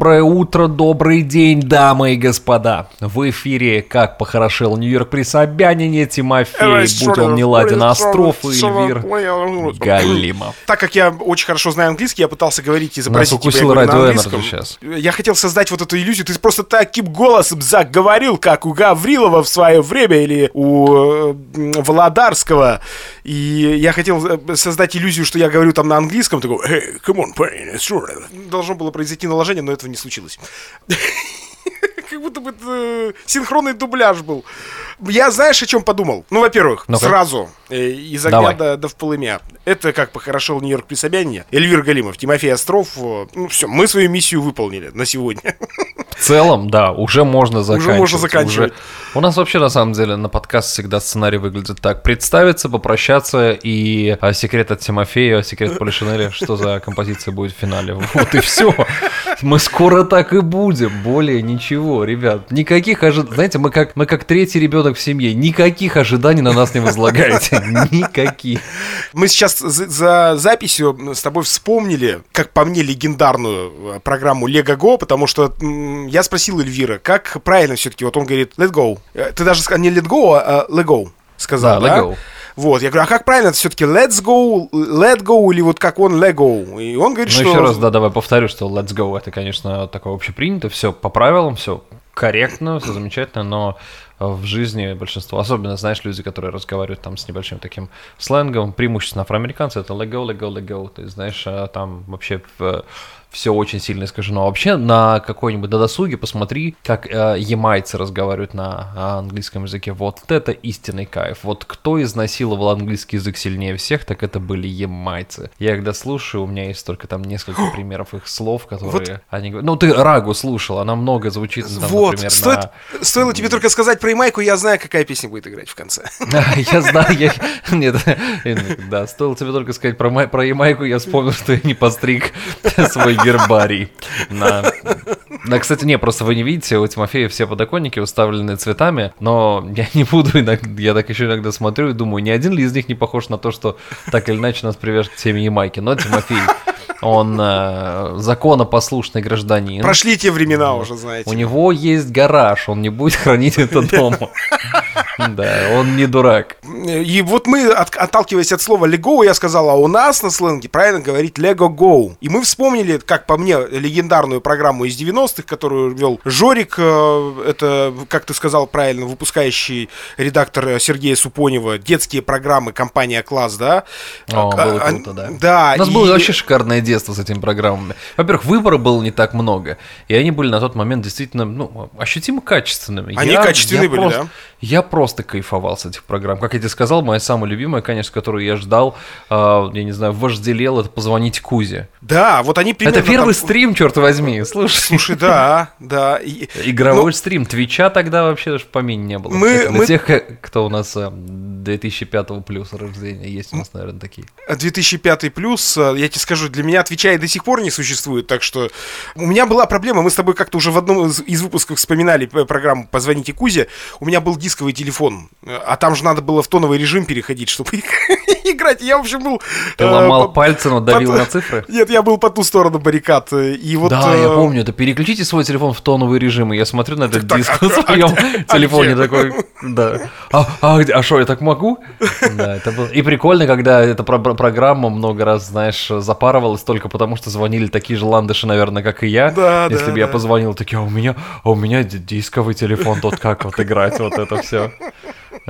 Доброе утро, добрый день, дамы и господа. В эфире «Как похорошел Нью-Йорк при Собянине» Тимофей, будь он не ладен, Остров и Эльвир Галимов. Так как я очень хорошо знаю английский, я пытался говорить и Нас изобразить типа, укусил я говорю на радио сейчас. Я хотел создать вот эту иллюзию. Ты просто таким голосом заговорил, как у Гаврилова в свое время или у Володарского. И я хотел э, создать иллюзию, что я говорю там на английском. Такой, hey, come on, Payne, it's sure. Должно было произойти наложение, но этого не случилось. Как будто бы это синхронный дубляж был. Я знаешь, о чем подумал? Ну, во-первых, сразу э, из огня до, до в полымя. Это как похорошел Нью-Йорк при Собянине. Эльвир Галимов, Тимофей Остров. э, Ну, все, мы свою миссию выполнили на сегодня. В целом, да, уже можно заканчивать. можно заканчивать. Уже- У нас вообще, на самом деле, на подкаст всегда сценарий выглядит так. Представиться, попрощаться и а, секрет от Тимофея, секрет Полишинеля, что за композиция будет в финале. Вот и все. Мы скоро так и будем. Более ничего, ребят. Никаких ожиданий. Знаете, мы как, мы как третий ребенок в семье. Никаких ожиданий на нас не возлагаете. Никаких. Мы сейчас за, за записью с тобой вспомнили, как по мне, легендарную э, программу Лего Го, потому что я спросил Эльвира, как правильно все-таки, вот он говорит Let Go. Э, Ты даже сказал не Let Go, а э, Let Go сказал, Да, да? let go. Вот, я говорю, а как правильно это все-таки Let's Go, Let Go или вот как он Let Go? И он говорит, Ну, что... еще раз, да, давай повторю, что let's go, это, конечно, такое общепринято, все по правилам, все корректно, все замечательно, но в жизни большинство, особенно, знаешь, люди, которые разговаривают там с небольшим таким сленгом, преимущественно афроамериканцы, это let go, let go, let go, ты знаешь, а там вообще все очень сильно искажено. Вообще на какой-нибудь досуге посмотри, как э, ямайцы разговаривают на а, английском языке. Вот это истинный кайф. Вот кто изнасиловал английский язык сильнее всех, так это были ямайцы. Я когда слушаю, у меня есть только там несколько примеров их слов, которые они говорят. Ну, ты Рагу слушал, она много звучит, там, Вот, например, стоит, на... стоило тебе только сказать про Ямайку, я знаю, какая песня будет играть в конце. Я знаю, я... Нет, да, стоило тебе только сказать про Ямайку, я вспомнил, что я не постриг свой гербарий. На... Да, кстати, не, просто вы не видите, у Тимофея все подоконники уставлены цветами, но я не буду иногда, я так еще иногда смотрю и думаю, ни один ли из них не похож на то, что так или иначе нас привяжет к теме Ямайки. Но Тимофей, он э, законопослушный гражданин. Прошли те времена уже, знаете. У него есть гараж, он не будет хранить это дома. Да, он не дурак. И вот мы, от- отталкиваясь от слова «лего», я сказал, а у нас на сленге правильно говорить «лего go». И мы вспомнили, как по мне, легендарную программу из 90-х, которую вел Жорик, э, это, как ты сказал правильно, выпускающий редактор Сергея Супонева, детские программы компания «Класс», да? О, А, было а, круто, да. Да. У нас и- было вообще шикарное детство с этими программами. Во-первых, выбора было не так много, и они были на тот момент действительно, ну, ощутимо качественными. Они качественные были, просто, да. Я просто кайфовал с этих программ. Как я тебе сказал, моя самая любимая, конечно, которую я ждал, э, я не знаю, вожделел, это позвонить Кузе. Да, вот они примерно... это первый там- стрим, черт возьми, слушай. Слушай, да, да. И- Игровой Ну, стрим. Твича тогда вообще даже в помине не было. Мы- для мы- тех, ка- кто у нас э, 2005 плюс рождения. Есть у нас, наверное, такие. 2005 плюс, э, я тебе скажу, для меня отвечая до сих пор не существует, так что у меня была проблема, мы с тобой как-то уже в одном из, из выпусков вспоминали программу «Позвоните Кузе», у меня был дисковый телефон, э, а там же надо было в тоновый режим переходить, чтобы играть, я, в общем, был... Ты э, ломал по- пальцы, но давил по- на цифры? Нет, я был по ту сторону баррикад, э, и вот... да, э, я помню, это переключите свой телефон в тоновый режим, и я смотрю на этот диск а- на своем а телефоне такой, да. А, где- а что, я так могу? Да, это было. И прикольно, когда эта про- про- программа много раз, знаешь, запарывалась только потому, что звонили такие же ландыши, наверное, как и я. Да, Если бы я позвонил, такие, а у меня, а у меня ди- дисковый телефон, тут как вот играть, вот это все.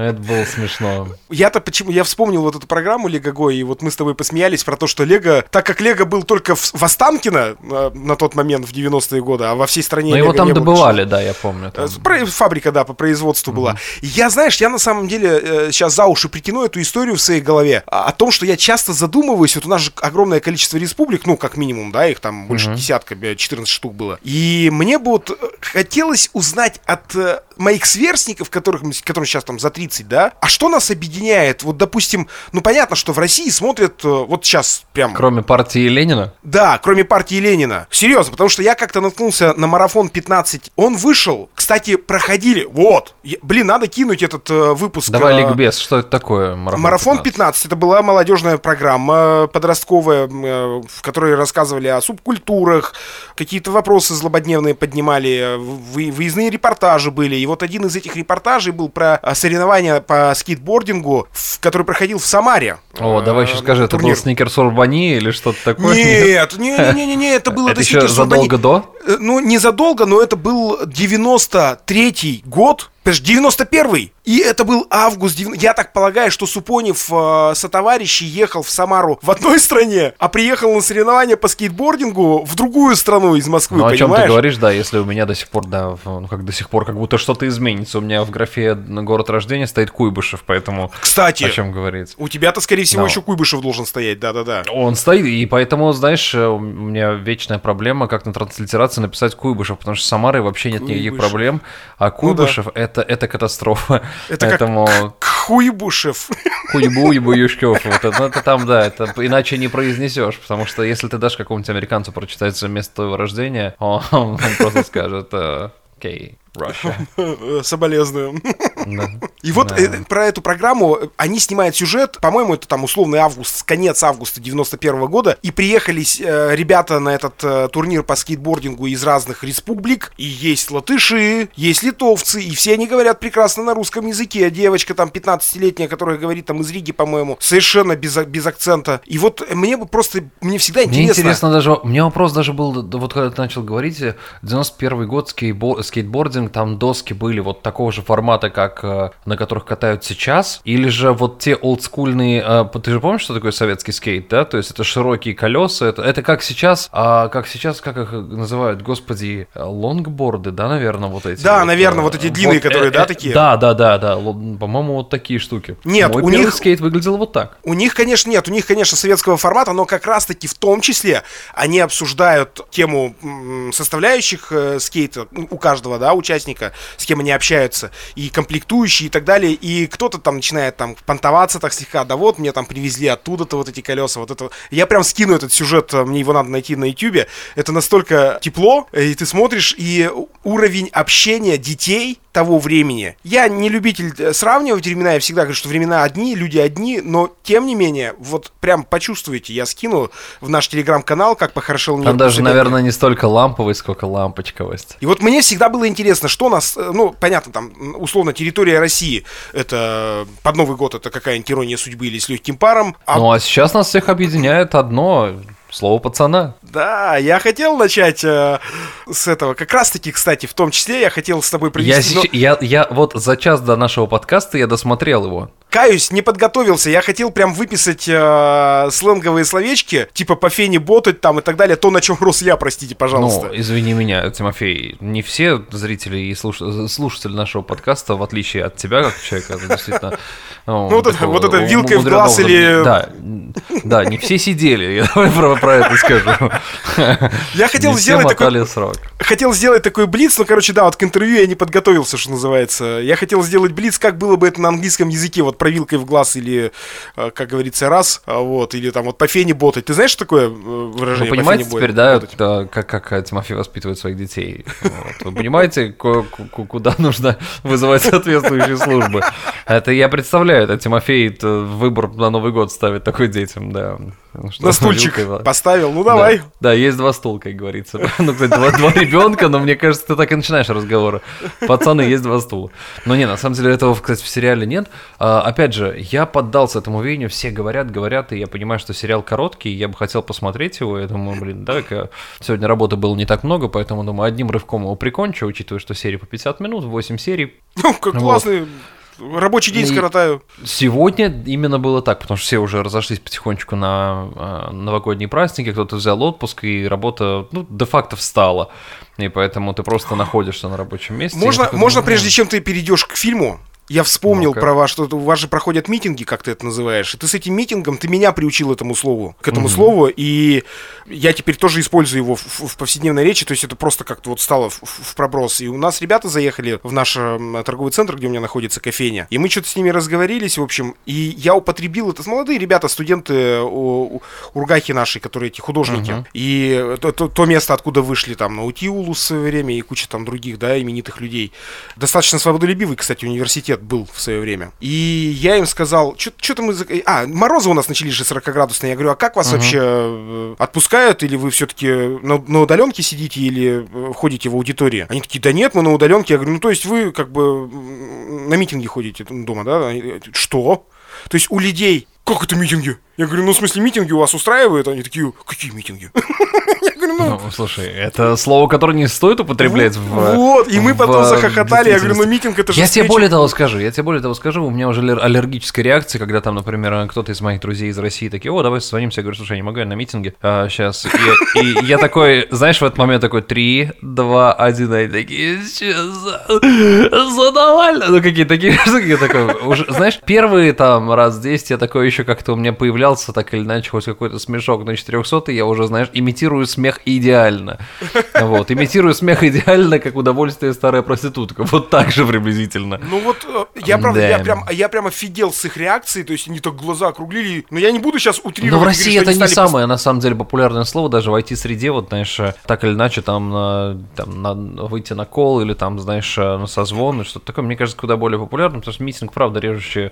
Это было смешно. Я-то почему, я вспомнил вот эту программу Лего Го, и вот мы с тобой посмеялись про то, что Лего, так как Лего был только в, в Останкино э, на тот момент, в 90-е годы, а во всей стране Но Лего его там не было. добывали, да, я помню. там. Э, про- Фабрика, да, по производству была. И я, знаешь, я на самом деле сейчас за уши притяну эту историю в своей голове о, том, что я часто задумываюсь, вот у нас же огромное количество республик, ну, как минимум, да, их там больше десятка, э, 14 штук было. И мне бы вот э, хотелось узнать от э, моих сверстников, которых, которым сейчас там за 30, да, а что нас объединяет? Вот, допустим, ну понятно, что в России смотрят э, вот сейчас прям... Кроме партии Ленина? Да, кроме партии Ленина. Серьезно, потому что я как-то наткнулся на марафон 15. Он вышел, кстати, проходили. Вот. Я, блин, надо кинуть этот э, выпуск. Давай э, ликбез, что это такое? Марафон, марафон 15. 15. Это была молодежная программа подростковая, э, в которой рассказывали о субкультурах, какие-то вопросы злободневные поднимали, вы, выездные репортажи были. И вот один из этих репортажей был про э, соревнования по скейтбордингу, который проходил в Самаре. О, давай еще скажи, это был Сникерс Урбани или что-то такое? Нет, не-не-не, это было это еще задолго до? Ну, не задолго, но это был 93-й год, Подожди, 91-й. И это был август. Я так полагаю, что Супонев э, со товарищей ехал в Самару в одной стране, а приехал на соревнования по скейтбордингу в другую страну из Москвы, Ну, о чем ты говоришь, да, если у меня до сих пор, да, ну, как до сих пор, как будто что-то изменится. У меня в графе на город рождения стоит Куйбышев, поэтому... Кстати, о чем говорить. У тебя-то, скорее всего, Но. еще Куйбышев должен стоять, да-да-да. Он стоит, и поэтому, знаешь, э, у меня вечная проблема, как на транслитерации написать Куйбышев, потому что с Самарой вообще нет Куйбышев. никаких проблем, а Куйбышев ну, да. это, это катастрофа. Это Поэтому... как Хуйбушев. Хуйбу, Юшкев. Вот это, ну, это там, да, это иначе не произнесешь, потому что если ты дашь какому-нибудь американцу прочитать место твоего рождения, он, он просто скажет, э, окей, Russia. Соболезную. Да. И вот да. э, про эту программу они снимают сюжет, по-моему, это там условный август, конец августа 91 -го года, и приехались э, ребята на этот э, турнир по скейтбордингу из разных республик, и есть латыши, есть литовцы, и все они говорят прекрасно на русском языке. Девочка там 15-летняя, которая говорит там из Риги, по-моему, совершенно без, без акцента. И вот мне бы просто, мне всегда интересно. Мне интересно даже, у меня вопрос даже был, вот когда ты начал говорить, 91 год скейтбординг, скейтбординг, там доски были вот такого же формата, как э, на которых катают сейчас, или же вот те олдскульные, э, ты же помнишь, что такое советский скейт, да? То есть это широкие колеса, это, это как сейчас, а как сейчас, как их называют, господи, лонгборды, да, наверное, вот эти. Да, вот, наверное, вот эти длинные, вот, которые, э, да, такие? Да, да, да, да, по-моему, вот такие штуки. Нет, Мой у них скейт выглядел вот так. У них, конечно, нет, у них, конечно, советского формата, но как раз-таки в том числе они обсуждают тему составляющих скейта у каждого, да, участника участника, с кем они общаются, и комплектующие и так далее, и кто-то там начинает там понтоваться так слегка, да вот, мне там привезли оттуда-то вот эти колеса, вот это. Я прям скину этот сюжет, мне его надо найти на ютюбе, это настолько тепло, и ты смотришь, и уровень общения детей того времени. Я не любитель э, сравнивать времена, я всегда говорю, что времена одни, люди одни, но тем не менее, вот прям почувствуйте, я скину в наш телеграм-канал, как похорошел мир. Там даже, наверное, не столько ламповость, сколько лампочковость. И вот мне всегда было интересно, что нас, э, ну, понятно, там, условно, территория России, это под Новый год, это какая-нибудь ирония судьбы или с легким паром. А... Ну, а сейчас нас всех объединяет одно, Слово пацана. Да, я хотел начать э, с этого. Как раз-таки, кстати, в том числе я хотел с тобой провести... Я, но... я, я вот за час до нашего подкаста я досмотрел его. Каюсь, не подготовился. Я хотел прям выписать э, сленговые словечки, типа по фене ботать там и так далее. То, на чем рос я, простите, пожалуйста. Ну, извини меня, Тимофей. Не все зрители и слуш... слушатели нашего подкаста, в отличие от тебя, как человека, действительно... Ну, вот, это, вот это вилкой в глаз или... Да, да, не все сидели, я про, про это скажу. Я хотел сделать такой... Хотел сделать такой блиц, но, короче, да, вот к интервью я не подготовился, что называется. Я хотел сделать блиц, как было бы это на английском языке, вот про вилкой в глаз или, э, как говорится, раз, а вот, или там вот по фене ботать. Ты знаешь, что такое э, выражение? Вы понимаете теперь, да, это, как, как Тимофей воспитывает своих детей? Вот. Вы понимаете, куда нужно вызывать соответствующие службы? Это я представляю, это Тимофей выбор на Новый год ставит такой детям, да. Что на стульчик вилкой, поставил, ну давай. Да, да, есть два стула, как говорится. Ну, кстати, два, два ребенка, но мне кажется, ты так и начинаешь разговоры. Пацаны, есть два стула. Но не, на самом деле этого, кстати, в сериале нет. А, опять же, я поддался этому веянию, все говорят, говорят, и я понимаю, что сериал короткий, я бы хотел посмотреть его, я думаю, блин, да, сегодня работы было не так много, поэтому, думаю, одним рывком его прикончу, учитывая, что серии по 50 минут, 8 серий. Ну, как вот. классный рабочий день и скоротаю. Сегодня именно было так, потому что все уже разошлись потихонечку на э, новогодние праздники, кто-то взял отпуск, и работа, ну, де-факто встала. И поэтому ты просто находишься на рабочем месте. Можно, можно прежде чем ты перейдешь к фильму, Я вспомнил Ну-ка. про вас, что у вас же проходят митинги, как ты это называешь. И ты с этим митингом, ты меня приучил этому слову, к этому слову, и я теперь тоже использую его в, в- в повседневной речи, то есть это просто как-то вот стало в, в- проброс. И у нас ребята заехали в наш м, торговый центр, где у меня находится кофейня, и мы что-то с ними разговорились, в общем, и я употребил это, молодые ребята, студенты у, у- Ургахи наши, которые эти художники, и то, то- то место, откуда вышли там Наутиулус в свое время и куча там других, да, именитых людей. Достаточно свободолюбивый, кстати, университет был в свое время. И я им сказал, что-то мы... за- А, морозы у нас начались же 40-градусные. Я говорю, а как вас вообще э, отпускают? Или вы все-таки на, на удаленке сидите или э, ходите в аудитории? Они такие, да нет, мы на удаленке. Я говорю, ну то есть вы как бы на митинги ходите дома, да? Они, э, Что? То есть у людей... Как это митинги? Я говорю, ну в смысле митинги у вас устраивают? Они такие, какие митинги? Ну... Ну, слушай, это слово, которое не стоит употреблять в... Вот, и мы в потом захохотали. Я говорю, ну митинг это же Я тебе встреча. более того скажу, я тебе более того скажу, у меня уже аллер- аллергическая реакция, когда там, например, кто-то из моих друзей из России такие, о, давай созвонимся, я говорю, слушай, я не могу, я на митинге сейчас. И, и я такой, знаешь, в этот момент такой, три, два, один, они такие, «Чё за, за Навального?» Ну, какие такие штуки, я такой, уже, знаешь, первые там раз 10 я такой еще как-то у меня появлялся, так или иначе, хоть какой-то смешок, но 400 я уже, знаешь, имитирую смех идеально. Вот, имитирую смех идеально, как удовольствие старая проститутка. Вот так же приблизительно. Ну вот, э, я правда, Да. я прям, я прям офигел с их реакцией, то есть они так глаза округлили, но я не буду сейчас утрировать. Но в и России говорить, это не самое, на самом деле, популярное слово, даже в IT-среде, вот, знаешь, э, так или иначе, там, на- там на- выйти на кол или там, знаешь, э, на созвон, что-то такое, мне кажется, куда более популярным, потому что митинг, правда, режущий.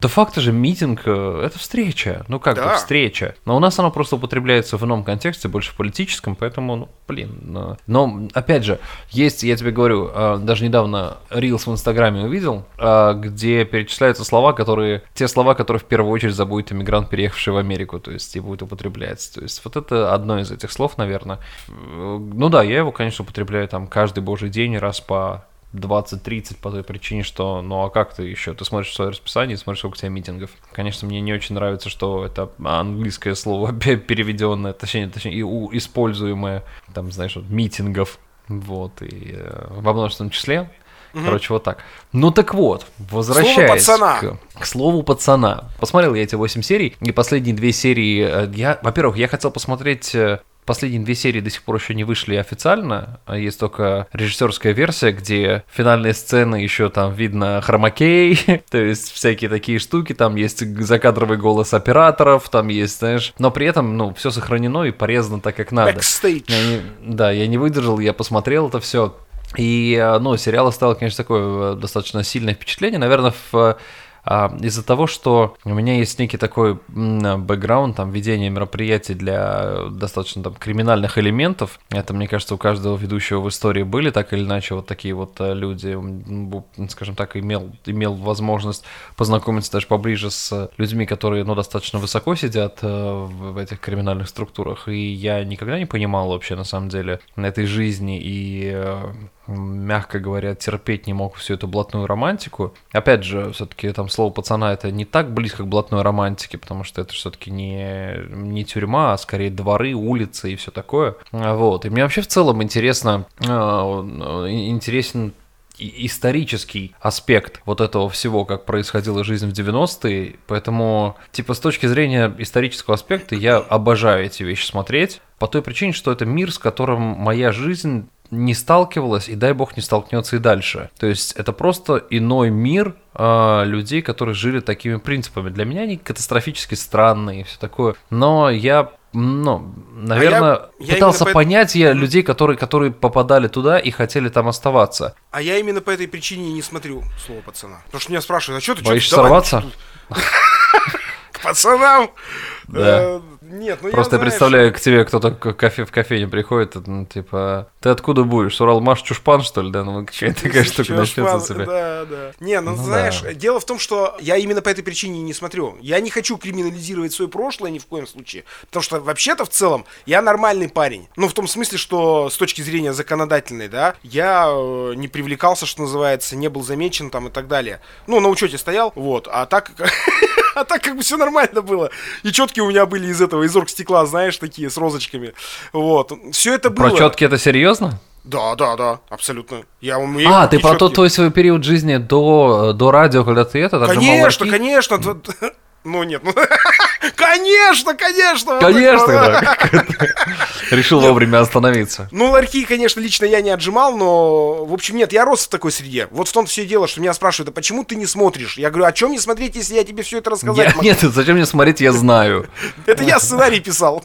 Да факт же, митинг э, — это встреча, ну как бы Да. встреча. Но у нас оно просто употребляется в ином контексте, больше в политическом, поэтому, ну, блин. Но, опять же, есть, я тебе говорю, э, даже недавно Reels в Инстаграме увидел, э, где перечисляются слова, которые, те слова, которые в первую очередь забудет иммигрант, переехавший в Америку, то есть и будет употреблять. То есть вот это одно из этих слов, наверное. Э, Ну да, я его, конечно, употребляю там каждый божий день, раз по 20-30 по той причине, что, ну а как ты еще? Ты смотришь свое расписание и смотришь, сколько у тебя митингов. Конечно, мне не очень нравится, что это английское слово пе- переведенное, точнее, точнее, и используемое, там, знаешь, вот, митингов. Вот, и э, во множественном числе. Короче, вот так. Ну так вот, возвращаясь пацана. К, к слову пацана. Посмотрел я эти 8 серий, и последние две серии, э, я, во-первых, я хотел посмотреть э, Последние две серии до сих пор еще не вышли официально, а есть только режиссерская версия, где финальные сцены еще там видно хромакей, то есть всякие такие штуки, там есть закадровый голос операторов, там есть, знаешь, но при этом, ну, все сохранено и порезано так, как надо. Backstage. Я не- да, я не выдержал, я посмотрел это все. И, э, ну, сериал оставил, конечно, такое э, достаточно сильное впечатление. Наверное, в, а, из-за того, что у меня есть некий такой бэкграунд, там, ведение мероприятий для достаточно там криминальных элементов. Это, мне кажется, у каждого ведущего в истории были так или иначе вот такие вот э, люди. Скажем так, имел, имел возможность познакомиться даже поближе с людьми, которые, ну, достаточно высоко сидят э, в, этих криминальных структурах. И я никогда не понимал вообще, на самом деле, этой жизни и э, мягко говоря, терпеть не мог всю эту блатную романтику. Опять же, все-таки там слово пацана это не так близко к блатной романтике, потому что это все-таки не, не тюрьма, а скорее дворы, улицы и все такое. А, Вот. И мне вообще в целом интересно, э, интересен исторический аспект вот этого всего, как происходила жизнь в 90-е, поэтому, типа, с точки зрения исторического аспекта, я обожаю эти вещи смотреть, по той причине, что это мир, с которым моя жизнь не сталкивалась, и дай бог не столкнется и дальше. То есть это просто иной мир а, людей, которые жили такими принципами. Для меня они катастрофически странные и все такое. Но я ну, наверное, я пытался поэт- понять я людей, которые, которые попадали туда и хотели там оставаться. А я именно по этой причине не смотрю слово пацана. Потому что меня спрашивают, а что ты Боишься давай, сорваться? ты?» К пацанам? Да. Э, Нет, ну Просто я знаешь, представляю, к тебе кто-то к кофе, в кофейне приходит, ну, типа, ты откуда будешь? С Уралмаш Чушпан, что ли, да? Ну, какая-то такая штука начнется тебя. Да, да. Не, ну, Ну знаешь, да. дело в том, что я именно по этой причине не смотрю. Я не хочу криминализировать свое прошлое ни в коем случае. Потому что вообще-то в целом я нормальный парень. Ну, в том смысле, что с точки зрения законодательной, да, я э, не привлекался, что называется, не был замечен там и так далее. Ну, на учете стоял, вот. А так, А так как бы все нормально было. И четкие у меня были из этого, из оргстекла, знаешь, такие, с розочками. Вот. Все это было. Про четкие это серьезно? Да, да, да, абсолютно. Я умею. А, ты про тот твой свой период жизни до, до радио, когда ты это? Конечно, конечно. Ну нет, ну конечно, конечно. Конечно, да. Решил вовремя остановиться. Ну, ларьки, конечно, лично я не отжимал, но, в общем, нет, я рос в такой среде. Вот в том все дело, что меня спрашивают, а почему ты не смотришь? Я говорю, о чем не смотреть, если я тебе все это рассказать Нет, зачем мне смотреть, я знаю. Это я сценарий писал.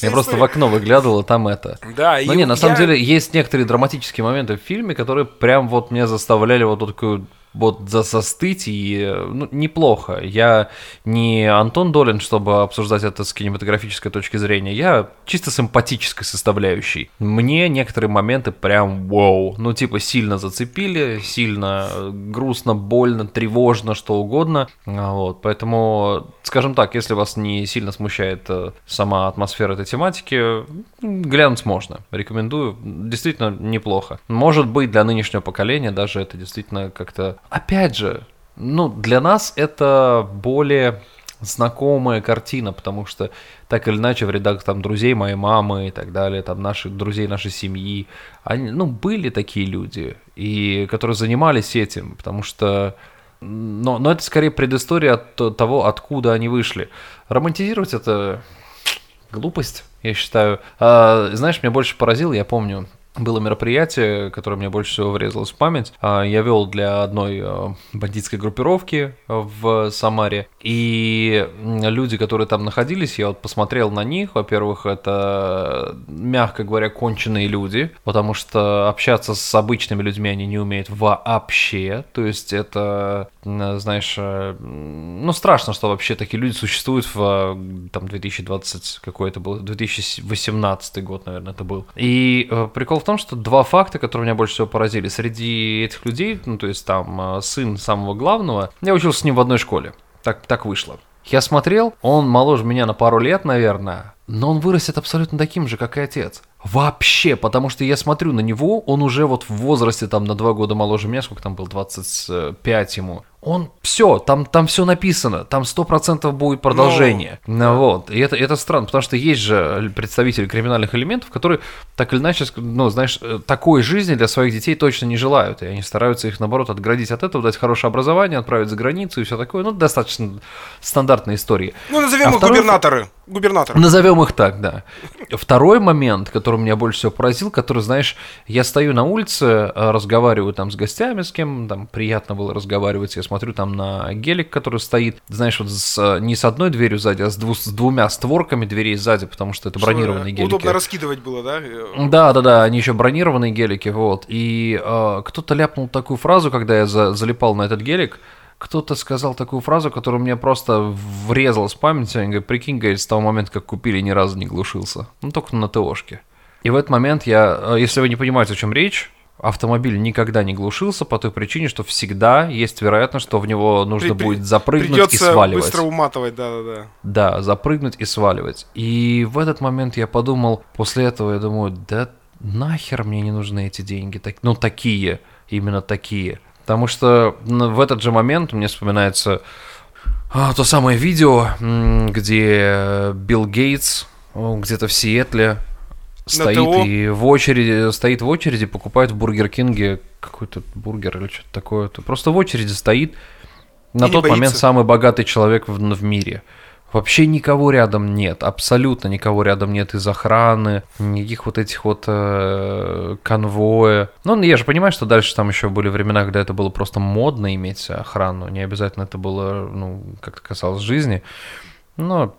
Я просто в окно выглядывал, и там это. Да, Но не, на самом деле, есть некоторые драматические моменты в фильме, которые прям вот меня заставляли вот такую вот за застыть и ну, неплохо. Я не Антон Долин, чтобы обсуждать это с кинематографической точки зрения. Я чисто симпатической составляющей. Мне некоторые моменты прям вау. Ну, типа, сильно зацепили, сильно грустно, больно, тревожно, что угодно. А, вот, поэтому, скажем так, если вас не сильно смущает э, сама атмосфера этой тематики, глянуть можно. Рекомендую. Действительно неплохо. Может быть, для нынешнего поколения даже это действительно как-то опять же, ну, для нас это более знакомая картина, потому что так или иначе в рядах там друзей моей мамы и так далее, там наших друзей нашей семьи, они, ну, были такие люди, и которые занимались этим, потому что но, но это скорее предыстория от того, откуда они вышли. Романтизировать это глупость, я считаю. А, знаешь, меня больше поразило, я помню, было мероприятие, которое мне больше всего врезалось в память. А, я вел для одной а, бандитской группировки в Самаре, и люди, которые там находились, я вот посмотрел на них. Во-первых, это, мягко говоря, конченые люди, потому что общаться с обычными людьми они не умеют вообще. То есть это, знаешь, э, ну страшно, что вообще такие люди существуют в там 2020 какой это был, 2018 год, наверное, это был. И э, прикол в том, что два факта, которые меня больше всего поразили. Среди этих людей, ну, то есть там э, сын самого главного, я учился с ним в одной школе. Так, так вышло. Я смотрел, он моложе меня на пару лет, наверное, но он вырастет абсолютно таким же, как и отец. Вообще, потому что я смотрю на него, он уже вот в возрасте там на два года моложе меня, сколько там был, 25 ему он все, там, там все написано, там сто процентов будет продолжение. Ну. Вот. И это, это странно, потому что есть же представители криминальных элементов, которые так или иначе, ну, знаешь, э, такой жизни для своих детей точно не желают. И они стараются их, наоборот, отградить от этого, дать хорошее образование, отправить за границу и все такое. Ну, достаточно стандартные истории. Ну, назовем а их второй... губернаторы. Губернаторы. Назовем их так, да. Второй момент, который меня больше всего поразил, который, знаешь, я стою на улице, э, разговариваю там с гостями, с кем там приятно было разговаривать, я смотрю там на гелик, который стоит, знаешь, вот с, не с одной дверью сзади, а с, дву, с двумя створками дверей сзади, потому что это что, бронированные гелики. Удобно раскидывать было, да? Да, да, да, они еще бронированные гелики, вот. И э, кто-то ляпнул такую фразу, когда я за, залипал на этот гелик, кто-то сказал такую фразу, которая мне просто врезалась в память. Они говорят, прикинь, говорит, с того момента, как купили, ни разу не глушился. Ну, только на ТОшке. И в этот момент я, э, если вы не понимаете, о чем речь, автомобиль никогда не глушился по той причине, что всегда есть вероятность, что в него нужно при, будет запрыгнуть и сваливать. быстро уматывать, да-да-да. Да, запрыгнуть и сваливать. И в этот момент я подумал, после этого я думаю, да нахер мне не нужны эти деньги, так, ну такие, именно такие. Потому что в этот же момент мне вспоминается а, то самое видео, где Билл Гейтс где-то в Сиэтле стоит и в очереди, стоит в очереди, покупает в Бургер Кинге какой-то бургер или что-то такое. -то. Просто в очереди стоит. На и тот момент самый богатый человек в, в мире. Вообще никого рядом нет, абсолютно никого рядом нет из охраны, никаких вот этих вот э, конвоя. Ну, я же понимаю, что дальше там еще были времена, когда это было просто модно иметь охрану, не обязательно это было, ну, как-то касалось жизни. Но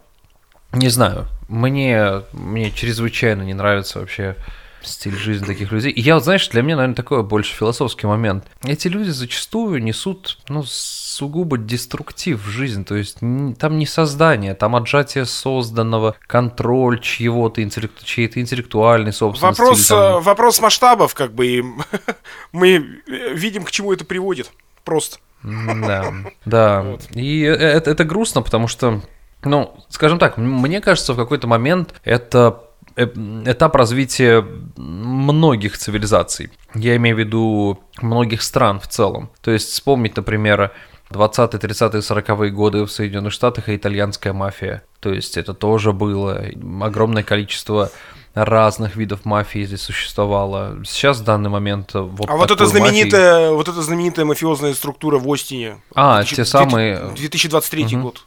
не знаю, мне, мне чрезвычайно не нравится вообще стиль жизни таких людей. И я вот, знаешь, для меня, наверное, такой больше философский момент. Эти люди зачастую несут, ну, сугубо деструктив в жизнь, то есть там не создание, там отжатие созданного, контроль чьего-то, интеллект, чьей-то интеллектуальной собственности. Вопрос, там... Э, вопрос масштабов, как бы, и мы видим, к чему это приводит, просто. Да, да. Вот. И э, это, это грустно, потому что ну, скажем так, мне кажется, в какой-то момент это э, этап развития многих цивилизаций. Я имею в виду многих стран в целом. То есть вспомнить, например, 20-е, 30-е, 40-е годы в Соединенных Штатах и итальянская мафия. То есть это тоже было огромное количество разных видов мафии здесь существовало. Сейчас в данный момент вот А вот эта знаменитая, мафии- вот эта знаменитая мафиозная структура в Остине. А, 2000 те самые... 2023 Мгм. год.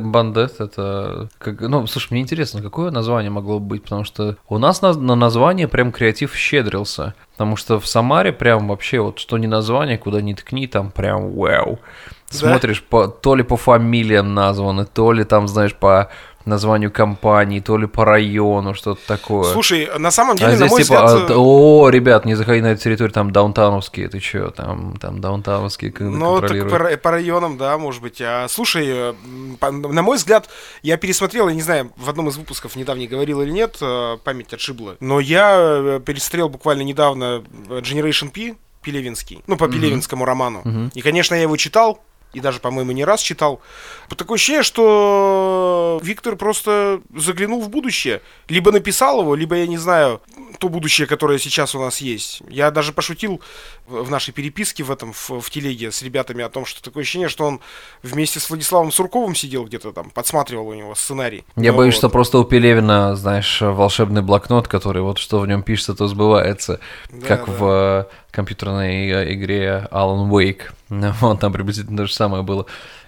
Бандет, это... ну, слушай, мне интересно, какое название могло бы быть, потому что у нас на, на название прям креатив щедрился. Потому что в Самаре прям вообще вот что ни название, куда ни ткни, там прям вау. Смотришь, по, то ли по фамилиям названы, то ли там, знаешь, по названию компании, то ли по району, что-то такое. Слушай, на самом деле, а на здесь мой типа, взгляд... а, о, ребят, не заходи на эту территорию, там даунтауновские, ты чё, там, там даунтауновские Ну, так по, по районам, да, может быть. А, слушай, э, по- на мой взгляд, я пересмотрел, я не знаю, в одном из выпусков недавний говорил или нет, э, память отшибла, но я э, пересмотрел буквально недавно э, Generation P, Пелевинский, ну, по Пелевинскому роману. Мгм. И, конечно, я его читал, и даже, по-моему, не раз читал. Такое ощущение, что Виктор просто заглянул в будущее. Либо написал его, либо, я не знаю, то будущее, которое сейчас у нас есть. Я даже пошутил в нашей переписке в этом, в, в телеге с ребятами о том, что такое ощущение, что он вместе с Владиславом Сурковым сидел где-то там, подсматривал у него сценарий. Я Ну боюсь, вот. что просто у Пелевина, знаешь, волшебный блокнот, который вот что в нем пишется, то сбывается, Да, как да. в компьютерной э, игре Alan Wake. Вот там приблизительно то же самое было.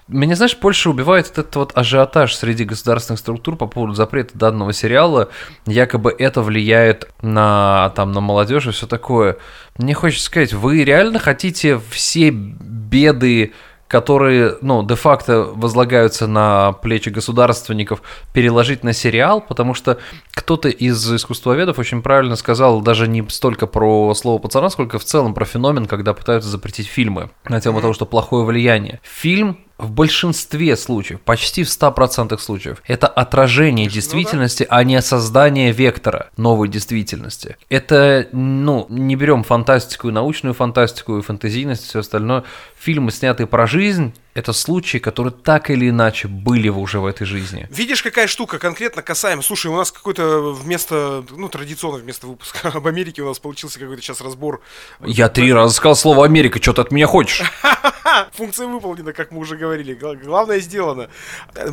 Меня, знаешь, больше убивает этот вот ажиотаж среди государственных структур по поводу запрета данного сериала. Якобы это влияет на, там, на молодежь и все такое. Мне хочется сказать, вы реально хотите все беды которые, ну, де-факто возлагаются на плечи государственников, переложить на сериал, потому что кто-то из искусствоведов очень правильно сказал даже не столько про слово пацана, сколько в целом про феномен, когда пытаются запретить фильмы на тему того, что плохое влияние. Фильм в большинстве случаев, почти в 100% случаев, это отражение действительности, а не создание вектора новой действительности. Это, ну, не берем фантастику и научную фантастику, и фантазийность, и все остальное. Фильмы, снятые про жизнь, это случаи, которые так или иначе были уже в этой жизни. Видишь, какая штука конкретно касаемо. Слушай, у нас какой-то вместо, ну, традиционно вместо выпуска об Америке у нас получился какой-то сейчас разбор. Я три раза сказал слово Америка, что ты от меня хочешь? Функция выполнена, как мы уже говорили. Гла- Главное сделано.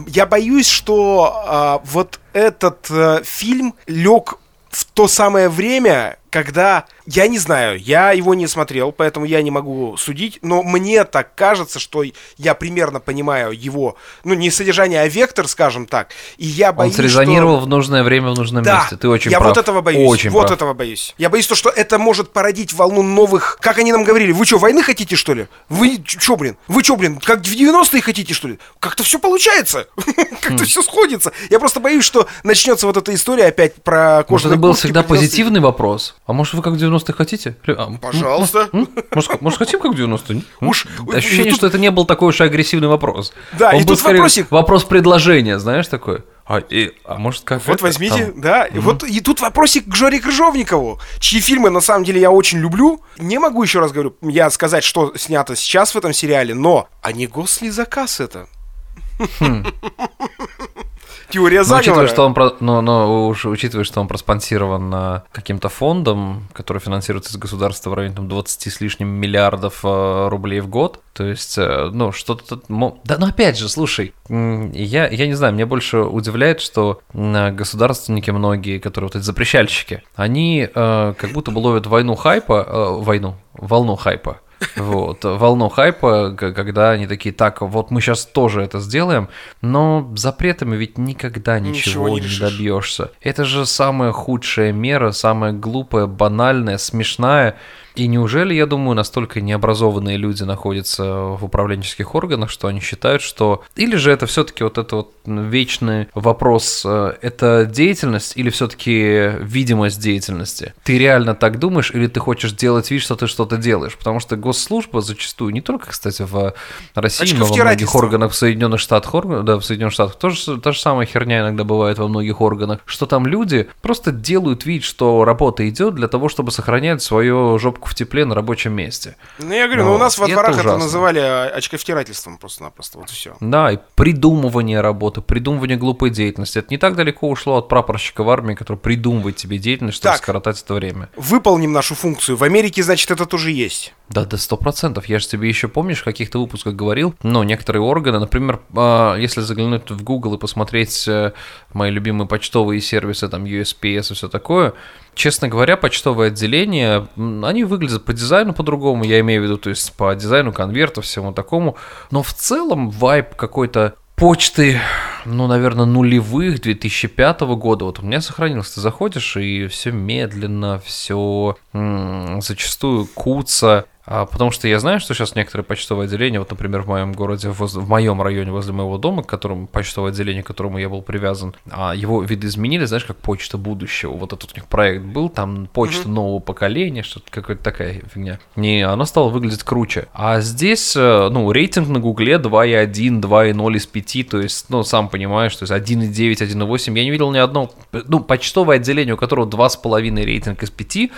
Я боюсь, что а, вот этот э, фильм лег в то самое время, когда, я не знаю, я его не смотрел, поэтому я не могу судить, но мне так кажется, что я примерно понимаю его, ну, не содержание, а вектор, скажем так, и я Он боюсь, срезонировал что... в нужное время, в нужном Да, месте. Ты очень я прав. вот этого боюсь. Очень вот прав. этого боюсь. Я боюсь то, что это может породить волну новых. Как они нам говорили, вы что, войны хотите, что ли? Вы что, блин? Вы что, блин, как в 90-е хотите, что ли? Как-то все получается. Как-то Хм. все сходится. Я просто боюсь, что начнется вот эта история опять про Может, кожаные это был куртки, всегда про 90-е. позитивный вопрос? А может, вы как в 90-е хотите? А, Пожалуйста. Может, может, хотим как в 90-е? М? Уж- Ощущение, тут- что это не был такой уж агрессивный вопрос. Да, Он и был тут скорее вопросик. Вопрос предложения, знаешь, такой. А, и- а может, как Вот это, возьмите, там, да. И вот и тут вопросик к Жоре Крыжовникову, чьи фильмы на самом деле я очень люблю. Не могу еще раз говорю, я сказать, что снято сейчас в этом сериале, но а не госли заказ это. Теория заговора. учитывая, что он ну, ну, уж учитывая, что он проспонсирован а, каким-то фондом, который финансируется из государства в районе там, 20 с лишним миллиардов а, рублей в год, то есть, э, ну, что-то... Да, ну, опять же, слушай, я, я не знаю, мне больше удивляет, что государственники многие, которые вот эти запрещальщики, они э, как будто бы ловят войну хайпа, э, войну, волну хайпа, вот, волну хайпа, когда они такие, так, вот мы сейчас тоже это сделаем, но запретами ведь никогда Ничего ничего, не не, добьешься. Это же самая худшая мера, самая глупая, банальная, смешная. И неужели, я думаю, настолько необразованные люди находятся в управленческих органах, что они считают, что... Или же это все-таки вот это вот вечный вопрос, э, это деятельность или все-таки видимость деятельности? Ты реально так думаешь или ты хочешь делать вид, что ты что-то делаешь? Потому что госслужба зачастую, не только, кстати, в России, но во многих органах в Соединенных Штатах, да, в Соединенных Штатах тоже та же самая херня иногда бывает во многих органах, что там люди просто делают вид, что работа идет для того, чтобы сохранять свою жопку в тепле на рабочем месте. Ну, я говорю, ну у нас во это дворах это ужасно. называли а, очковтирательством просто-напросто, вот все. Да, и придумывание работы, придумывание глупой деятельности. Это не так далеко ушло от прапорщика в армии, который придумывает тебе деятельность, чтобы Так. скоротать это время. Выполним нашу функцию. В Америке, значит, это тоже есть. Да, да, сто процентов. Я же тебе еще помнишь, в каких-то выпусках говорил, но некоторые органы, например, а, если заглянуть в Google и посмотреть э, мои любимые почтовые сервисы, там USPS и все такое, честно говоря, почтовые отделения, они выглядят по дизайну по-другому, я имею в виду, то есть по дизайну конвертов, всему такому, но в целом вайб какой-то почты, ну, наверное, нулевых 2005 года. Вот у меня сохранился. Ты заходишь, и все медленно, все зачастую куца. А, потому что я знаю, что сейчас некоторые почтовые отделения, вот, например, в моем городе, возле- в моем районе возле моего дома, к которому почтовое отделение, к которому я был привязан, а, его видоизменили, знаешь, как почта будущего. Вот этот у них проект был, там почта нового поколения, что-то какая-то такая фигня. Не, оно стало выглядеть круче. А здесь, э, ну, рейтинг на Гугле 2,1, 2,0 из 5, то есть, ну, сам понимаешь, то есть 1,9, 1,8. Я не видел ни одного, ну, почтовое отделение, у которого 2,5 рейтинг из 5,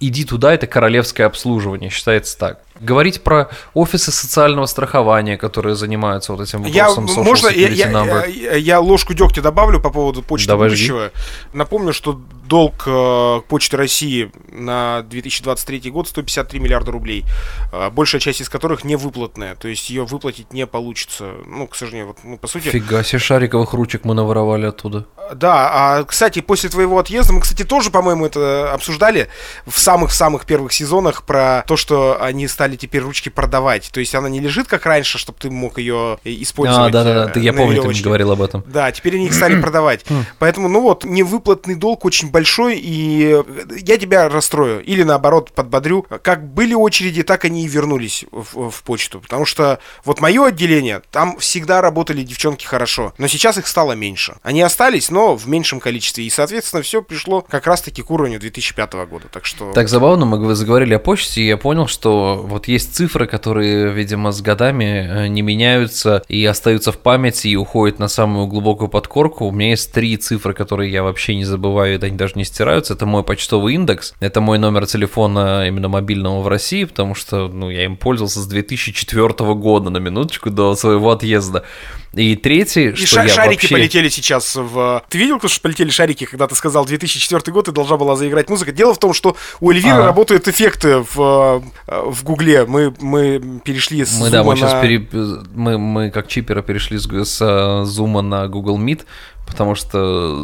иди туда, это королевское обслуживание, считается так. Говорить про офисы социального страхования, которые занимаются вот этим Я, вопросом social можно, я, я- я- я ложку дегтя добавлю по поводу почты Давай, будущего. Напомню, что долг э, Почты России на 2023 год 153 миллиарда рублей, э, большая часть из которых не выплатная, то есть ее выплатить не получится. Ну, к сожалению, вот, ну, по сути... Фига себе, шариковых ручек мы наворовали оттуда. Да, а, кстати, после твоего отъезда, мы, кстати, тоже, по-моему, это обсуждали в самых-самых первых сезонах про то, что они стали теперь ручки продавать. То есть она не лежит, как раньше, чтобы ты мог ее использовать. А, да-да-да, э, ты- я помню, ты мне веревочке. говорил об этом. Да, теперь они их стали продавать. Поэтому, ну вот, невыплатный долг очень большой, и я тебя расстрою. Или наоборот, подбодрю. Как были очереди, так они и вернулись в, в почту. Потому что вот мое отделение, там всегда работали девчонки хорошо. Но сейчас их стало меньше. Они остались, но в меньшем количестве. И, соответственно, все пришло как раз-таки к уровню 2005 года. Так что... Так забавно, мы заговорили о почте, и я понял, что вот есть цифры, которые, видимо, с годами э, не меняются и остаются в памяти и уходят на самую глубокую подкорку. У меня есть три цифры, которые я вообще не забываю, и они даже не стираются. Это мой почтовый индекс, это мой номер телефона именно мобильного в России, потому что, ну, я им пользовался с 2004 года, на минуточку, до своего отъезда. И третий, И что ша- я шарики вообще... полетели сейчас в... Ты видел, что полетели шарики, когда ты сказал 2004 год и должна была заиграть музыка? Дело в том, что у Эльвиры А. работают эффекты в, э, в Гугле. Мы, мы перешли с Мы, да, мы зума сейчас на- пере... мы, мы как чипера перешли с, с зума на Google Meet, потому что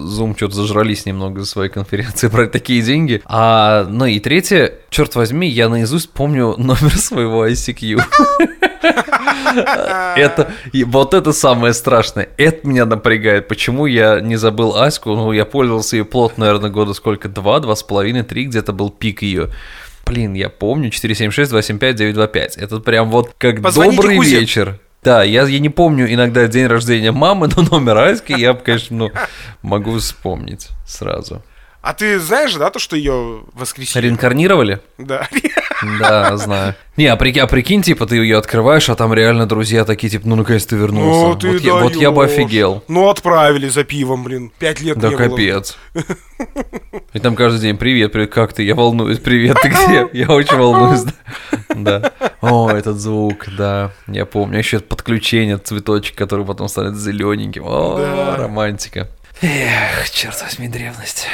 Zoom что-то зажрались немного за своей конференции брать такие деньги. А, ну и третье, черт возьми, я наизусть помню номер своего ICQ. Это, вот это самое страшное. Это меня напрягает. Почему я не забыл Аську? Ну, я пользовался ее плотно, наверное, года сколько? Два, два с половиной, три, где-то был пик ее. Блин, я помню, 476-275-925. Это прям вот как Позвоните добрый Кузе. вечер. Да, я, я не помню иногда день рождения мамы, но номер Аськи я, конечно, ну, могу вспомнить сразу. А ты знаешь, да, то, что ее воскресили? Реинкарнировали? Да. Да, знаю. Не, а, прики- а прикинь, типа, ты ее открываешь, а там реально друзья такие, типа, ну, наконец ты вернулся. Ну, ты вот, я, вот я бы офигел. Ну, отправили за пивом, блин. Пять лет Да не было. капец. И там каждый день, привет, привет, как ты? Я волнуюсь, привет, ты где? Я очень волнуюсь. Да. О, этот звук, да, я помню. Еще подключение, цветочек, который потом станет зелененьким. О, романтика. Эх, черт возьми, древность.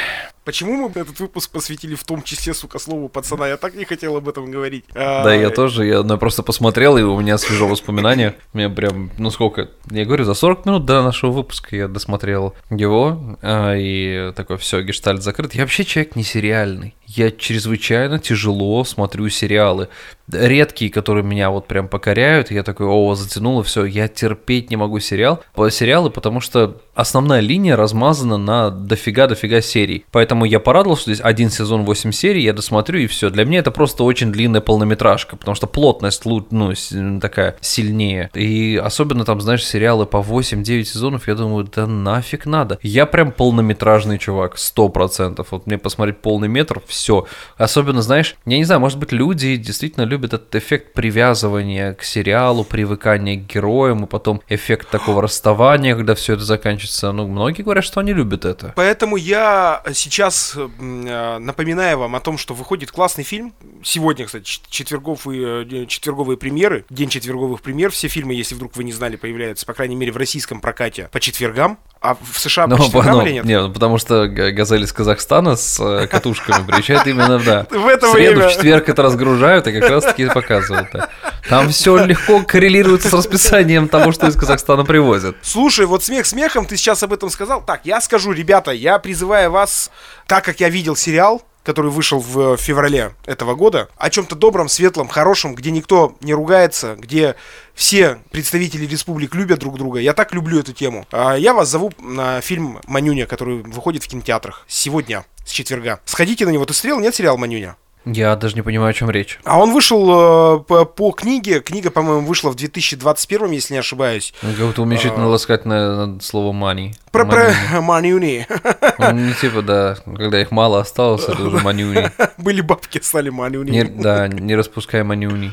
Почему мы этот выпуск посвятили в том числе, сука, слову пацана? Я так не хотел об этом говорить. А, Да, я тоже, я ну, просто посмотрел, и у меня свежо воспоминание. Мне прям, ну сколько, я говорю, за 40 минут до нашего выпуска я досмотрел его, а, и такой, все, гештальт закрыт. Я вообще человек не сериальный. Я чрезвычайно тяжело смотрю сериалы. Редкие, которые меня вот прям покоряют, я такой, о, затянуло, все, я терпеть не могу сериал, сериалы, потому что основная линия размазана на дофига-дофига серий. Поэтому я порадовался, что здесь один сезон 8 серий, я досмотрю и все. Для меня это просто очень длинная полнометражка, потому что плотность ну, такая сильнее. И особенно там, знаешь, сериалы по 8-9 сезонов, я думаю, да нафиг надо. Я прям полнометражный чувак, 100%. Вот мне посмотреть полный метр, все. Особенно, знаешь, я не знаю, может быть, люди действительно любят любят этот эффект привязывания к сериалу, привыкания к героям, и потом эффект такого расставания, когда все это заканчивается. Ну, многие говорят, что они любят это. Поэтому я сейчас э, напоминаю вам о том, что выходит классный фильм. Сегодня, кстати, четверговые, э, четверговые премьеры, день четверговых премьер. Все фильмы, если вдруг вы не знали, появляются, по крайней мере, в российском прокате по четвергам. А в США Ну, по четвергам ну, или нет? нет, потому что газель из Казахстана с э, катушками приезжает именно, да. В это время. в четверг это разгружают и как раз таки показывают. да. Там все легко коррелируется с расписанием того, что из Казахстана привозят. Слушай, вот смех смехом, ты сейчас об этом сказал. Так, я скажу, ребята, я призываю вас, так как я видел сериал, который вышел в феврале этого года, о чем-то добром, светлом, хорошем, где никто не ругается, где все представители республик любят друг друга. Я так люблю эту тему. А, Я вас зову на фильм «Манюня», который выходит в кинотеатрах сегодня, с четверга. Сходите на него. Ты смотрел, нет сериал «Манюня»? Я даже не понимаю, о чем речь. А он вышел э, по, по книге. Книга, по-моему, вышла в 2021, если не ошибаюсь. Как будто уменьшительно ласкательное слово money. А. Про, про Манюни. Не типа, да, когда их мало осталось, это уже манюни. Были бабки, стали Манюни. Да, не распускай манюни.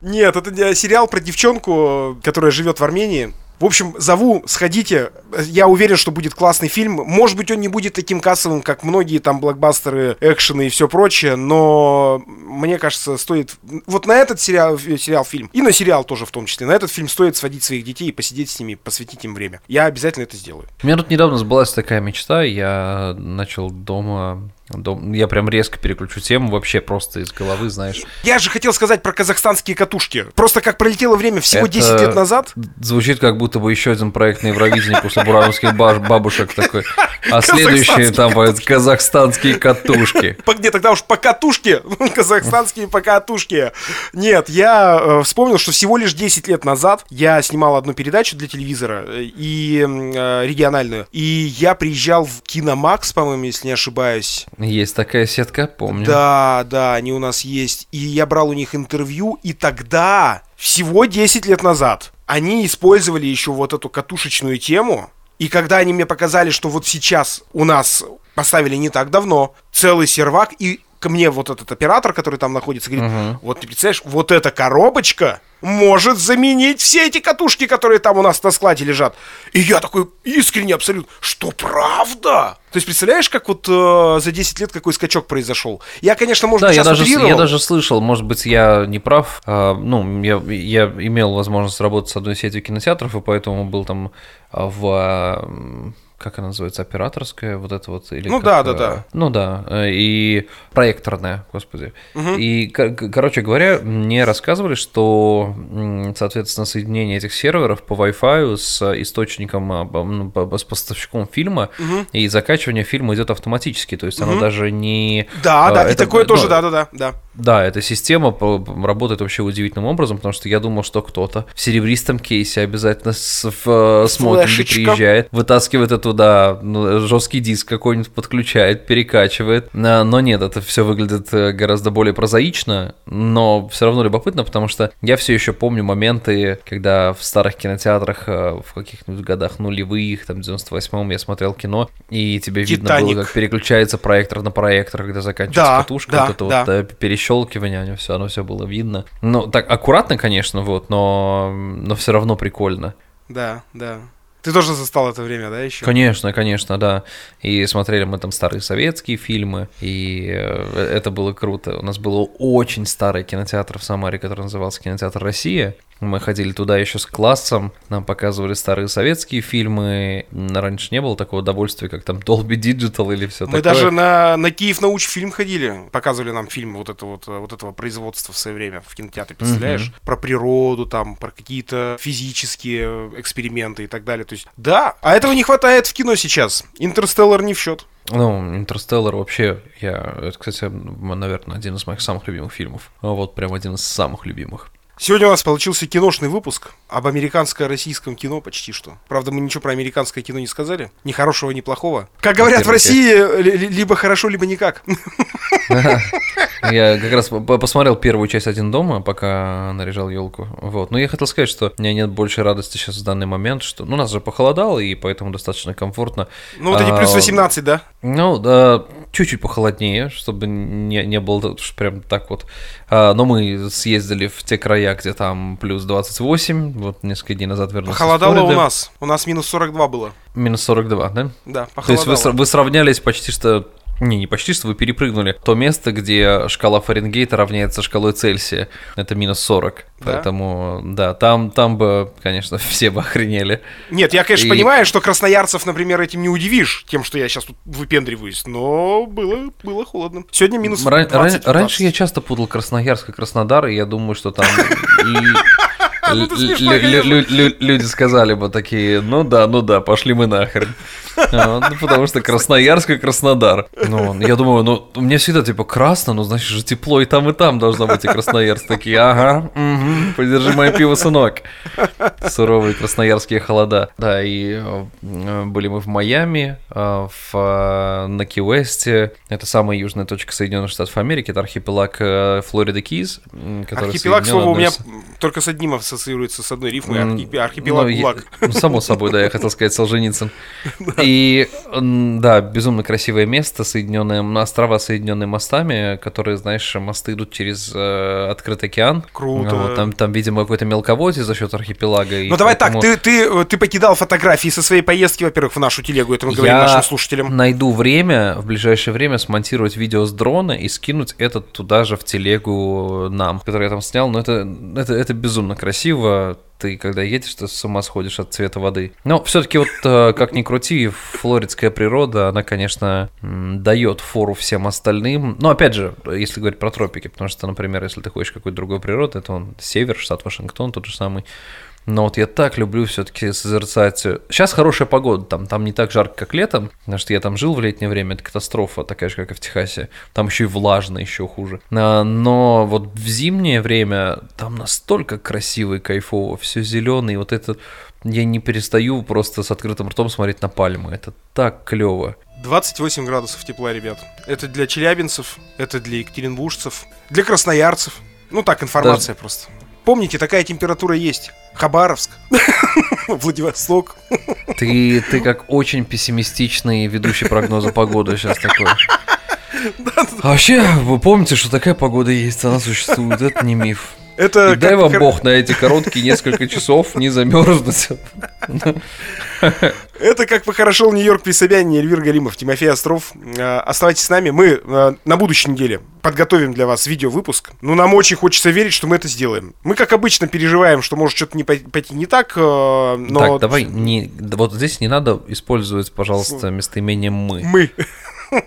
Нет, это не сериал про девчонку, которая живет в Армении. В общем, зову, сходите. Я уверен, что будет классный фильм. Может быть, он не будет таким кассовым, как многие там блокбастеры, экшены и все прочее, но мне кажется, стоит вот на этот сериал, сериал фильм, и на сериал тоже в том числе, на этот фильм стоит сводить своих детей и посидеть с ними, посвятить им время. Я обязательно это сделаю. У меня тут недавно сбылась такая мечта, я начал дома... дом- Я прям резко переключу тему вообще просто из головы, знаешь. Я же хотел сказать про казахстанские катушки. Просто как пролетело время всего Это 10 лет назад. Звучит как будто бы еще один проект на Евровидении после бурановских бабушек такой. А следующие там будет казахстанские катушки. Не, тогда уж по катушке, казахстанские по катушке. Нет, я э, вспомнил, что всего лишь 10 лет назад я снимал одну передачу для телевизора э, и э, региональную. И я приезжал в Киномакс, по-моему, если не ошибаюсь. Есть такая сетка, помню. Да, да, они у нас есть. И я брал у них интервью, и тогда, всего 10 лет назад, они использовали еще вот эту катушечную тему. И когда они мне показали, что вот сейчас у нас поставили не так давно целый сервак, и ко мне вот этот оператор, который там находится, говорит, вот ты представляешь, вот эта коробочка может заменить все эти катушки, которые там у нас на складе лежат. И я такой искренне абсолютно, что правда? То есть представляешь, как вот э, за 10 лет какой скачок произошел? Я, конечно, может Да, быть, я даже, утрировал. я даже слышал, может быть, я не прав. а, ну, я, я имел возможность работать с одной сетью кинотеатров, и поэтому был там в... как она называется, операторская, вот это вот, или Ну как, да, да, э, да. Ну да, э, и проекторная, господи. И, кор- короче говоря, мне рассказывали, что, соответственно, соединение этих серверов по Wi-Fi с источником, а, ну, с поставщиком фильма, и закачивание фильма идет автоматически, то есть оно даже не... Да, а, да, и это, такое ну, тоже, да, да, да, да. Да, эта система работает вообще удивительным образом, потому что я думал, что кто-то в серебристом кейсе обязательно с, в э, смокинге приезжает, вытаскивает оттуда ну, жесткий диск какой-нибудь, подключает, перекачивает. А, Но нет, это все выглядит э, гораздо более прозаично, но все равно любопытно, потому что я все еще помню моменты, когда в старых кинотеатрах э, в каких-нибудь годах нулевых, там, 98-м я смотрел кино, и тебе видно было, «Титаник». как переключается проектор на проектор, когда заканчивается Да, катушка, да, вот это да. вот э, перещелкивание, оно все, оно все было видно. Ну, так аккуратно, конечно, вот, но, но все равно прикольно. Да, да. Ты тоже застал это время, да, еще? Конечно, конечно, да. И смотрели мы там старые советские фильмы, и э, это было круто. У нас был очень старый кинотеатр в Самаре, который назывался кинотеатр Россия. Мы ходили туда еще с классом, нам показывали старые советские фильмы. Раньше не было такого удовольствия, как там Dolby Digital или все Мы такое. даже на, на Киев науч фильм ходили, показывали нам фильм вот, это вот, э, вот этого производства в свое время в кинотеатре, представляешь? Про природу, там, про какие-то физические э, эксперименты и так далее. То есть, да, а этого не хватает в кино сейчас. Интерстеллар не в счет. Ну, Интерстеллар вообще, я, это, кстати, наверное, один из моих самых любимых фильмов. Вот прям один из самых любимых. Сегодня у нас получился киношный выпуск об американско-российском кино почти что. Правда, мы ничего про американское кино не сказали. Ни хорошего, ни плохого. Как говорят в России, ли- либо хорошо, либо никак. Я как раз по- посмотрел первую часть «Один дома», пока наряжал елку. Вот. Но я хотел сказать, что у меня нет больше радости сейчас в данный момент, что... Ну, нас же похолодало, и поэтому достаточно комфортно. Ну, вот эти А, плюс 18, да? Ну, да, чуть-чуть похолоднее, чтобы не, не было прям так вот. А, но мы съездили в те края, где там плюс 28, вот несколько дней назад вернулся. Похолодало у нас. У нас минус 42 было. Минус 42, да? Да, То есть вы, похолодало. вы сравнялись почти что... Не, не почти что, вы перепрыгнули то место, где шкала Фаренгейта равняется шкалой Цельсия. Это минус 40. Да? Поэтому, да, там, там бы, конечно, все бы охренели. Нет, я, конечно, И- понимаю, что красноярцев, например, этим не удивишь, тем, что я сейчас тут выпендриваюсь, но было, было холодно. Сегодня минус Ра- 20 ран- раньше я часто путал Красноярск и Краснодар, и я думаю, что там Ну, смешно, люди сказали бы такие, ну да, ну да, пошли мы нахрен. А, Ну, потому что Красноярск и Краснодар. Ну, я думаю, ну, у меня всегда типа красно, ну, значит же тепло и там, и там должно быть, и Красноярск. Такие, ага, мгм, подержи мое пиво, сынок. Суровые красноярские холода. Да, и э, были мы в Майами, э, в, э, на Ки-Уэсте. Это самая южная точка Соединенных Штатов Америки. Это архипелаг Флорида Киз, который Архипелаг, слово, у меня только с одним ассоциируется, с одной рифмой. Архипелаг ну, я- ГУЛАГ. ну, само собой, да, я хотел сказать Солженицын. И, да, безумно красивое место, соединенное, острова, соединенные мостами, которые, знаешь, мосты идут через э, открытый океан. Круто. Вот, там, там, видимо, какой-то мелководье за счет архипелага. Ну давай поэтому так, ты, ты, э, ты покидал фотографии со своей поездки, во-первых, в нашу телегу, это мы говорим Я нашим слушателям. найду время, в ближайшее время смонтировать видео с дрона и скинуть это туда же в телегу нам, который я там снял. Но это, это, это безумно красиво. Ты когда едешь, ты с ума сходишь от цвета воды. Но все-таки вот, э, как ни крути, флоридская природа, она, конечно, дает фору всем остальным. Но опять же, если говорить про тропики, потому что, например, если ты хочешь какой-то другой природы, это он север, штат Вашингтон, тот же самый. Но вот я так люблю все-таки созерцать. Сейчас хорошая погода, там, там не так жарко, как летом, потому что я там жил в летнее время, это катастрофа, такая же, как и в Техасе. Там еще и влажно, еще хуже. А, Но вот в зимнее время там настолько красиво и кайфово, все зеленое, и вот это я не перестаю просто с открытым ртом смотреть на пальмы. Это так клево. 28 градусов тепла, ребят. Это для челябинцев, это для екатеринбуржцев, для красноярцев. Ну так, информация просто. Помните, такая температура есть. Хабаровск, Владивосток. Ты, ты как очень пессимистичный ведущий прогноза погоды сейчас такой. А вообще, вы помните, что такая погода есть, она существует, это не миф. Это И дай как- вам как- бог на эти короткие несколько часов не замерзнуть. Это как похорошел Нью-Йорк при Собянине, Эльвир Галимов, Тимофей Остров. Э, Оставайтесь с нами. Мы э, на будущей неделе подготовим для вас видеовыпуск. Ну, нам очень хочется верить, что мы это сделаем. Мы, как обычно, переживаем, что может что-то не пой- пойти не так, э, но... Так, давай, не, вот здесь не надо использовать, пожалуйста, местоимение «мы». Мы.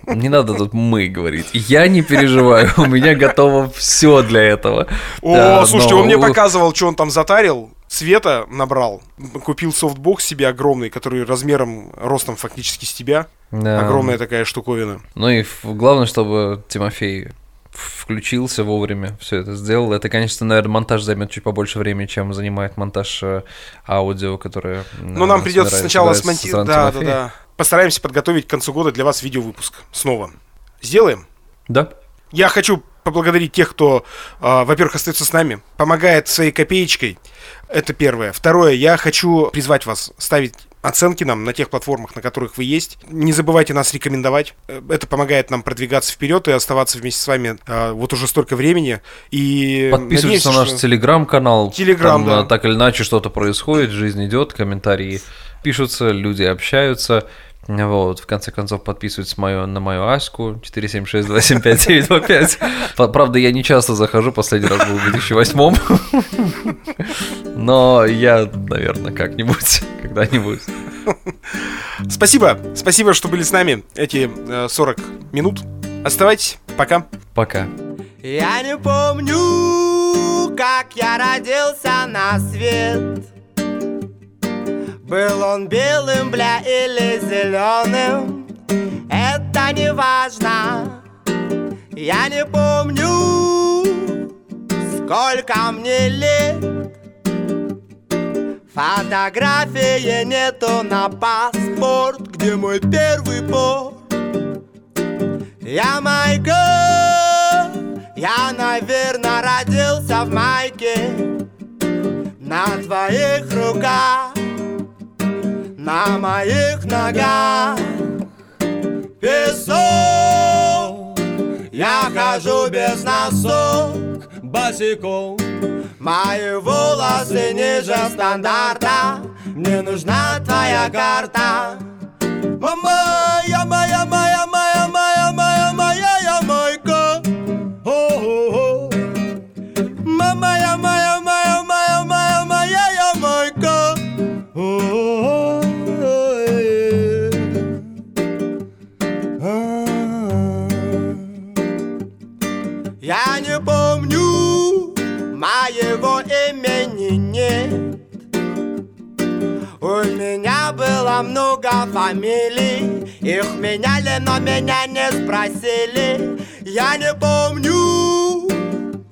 Не надо тут «мы» говорить. Я не переживаю, у меня готово все для этого. О, Да, слушайте, но он мне показывал, что он там затарил. Цвета набрал. Купил софтбокс себе огромный, который размером, ростом фактически с тебя. Да. Огромная такая штуковина. Ну и главное, чтобы Тимофей включился вовремя, все это сделал. Это, конечно, наверное, монтаж займет чуть побольше времени, чем занимает монтаж э, аудио, которое... Но нам придется сначала смонтировать. Да, да, да. Постараемся подготовить к концу года для вас видеовыпуск. Снова. Сделаем? Да? Я хочу поблагодарить тех, кто, э, во-первых, остается с нами, помогает своей копеечкой. Это первое. Второе, я хочу призвать вас ставить оценки нам на тех платформах, на которых вы есть. Не забывайте нас рекомендовать. Это помогает нам продвигаться вперед и оставаться вместе с вами э, вот уже столько времени. И Подписывайтесь на наш что- телеграм-канал. Телеграм, Там, да. э, Так или иначе что-то происходит, жизнь идет, комментарии пишутся, люди общаются. Вот, в конце концов, подписывайтесь мою, на мою Аську 476-275-925. П- Правда, я не часто захожу, последний раз был в 2008 Но я, наверное, как-нибудь, когда-нибудь. Спасибо. Спасибо, что были с нами эти э, 40 минут. Оставайтесь. Пока. Пока. Я не помню, как я родился на свет Был он белым, бля, или зеленым Это не важно Я не помню, сколько мне лет. Фотографии нету на паспорт Где мой первый порт Я Майкл Я, наверное, родился в майке. На твоих руках На моих ногах Песок. Я хожу без носок Босиком. Мои волосы ниже стандарта. Мне нужна твоя карта. Мама, я моя, моя, моя, Я не помню моего имени. Нет У меня было много фамилий Их меняли, но меня не спросили. Я не помню,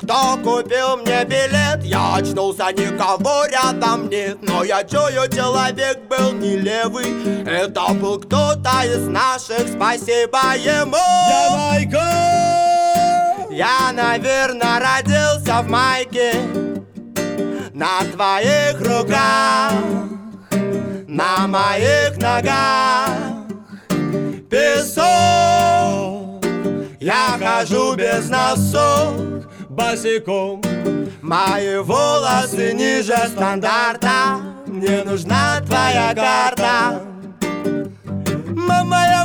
кто купил мне билет. Я очнулся, никого рядом нет. Но я чую, человек был не левый Это был кто-то из наших, спасибо ему. Я Майкл! Я, наверное, родился в майке На твоих руках На моих ногах. Песок. Я хожу без носок Босиком. Мои волосы ниже стандарта. Мне нужна твоя карта. Мама,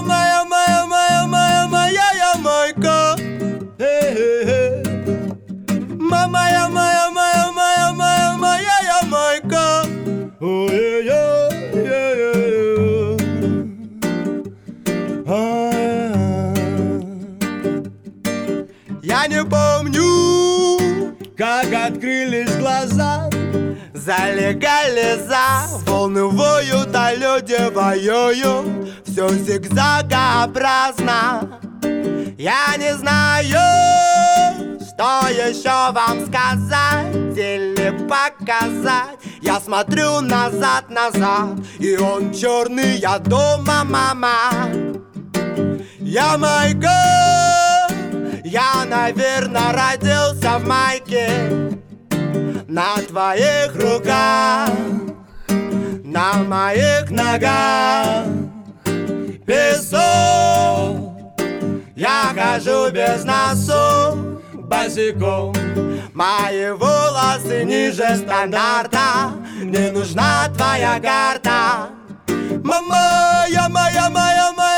открылись глаза Залегали за. Волны воют, а люди воюют. Все зигзагообразно Я не знаю, что еще вам сказать или показать. Я смотрю назад-назад, и он черный, я дома, мама. Я Майкл, я, наверное, родился в майке на твоих руках, на моих ногах. Песок. Я хожу без носу Босиком. Мои волосы ниже стандарта. Мне нужна твоя карта. Мама, я моя, моя, моя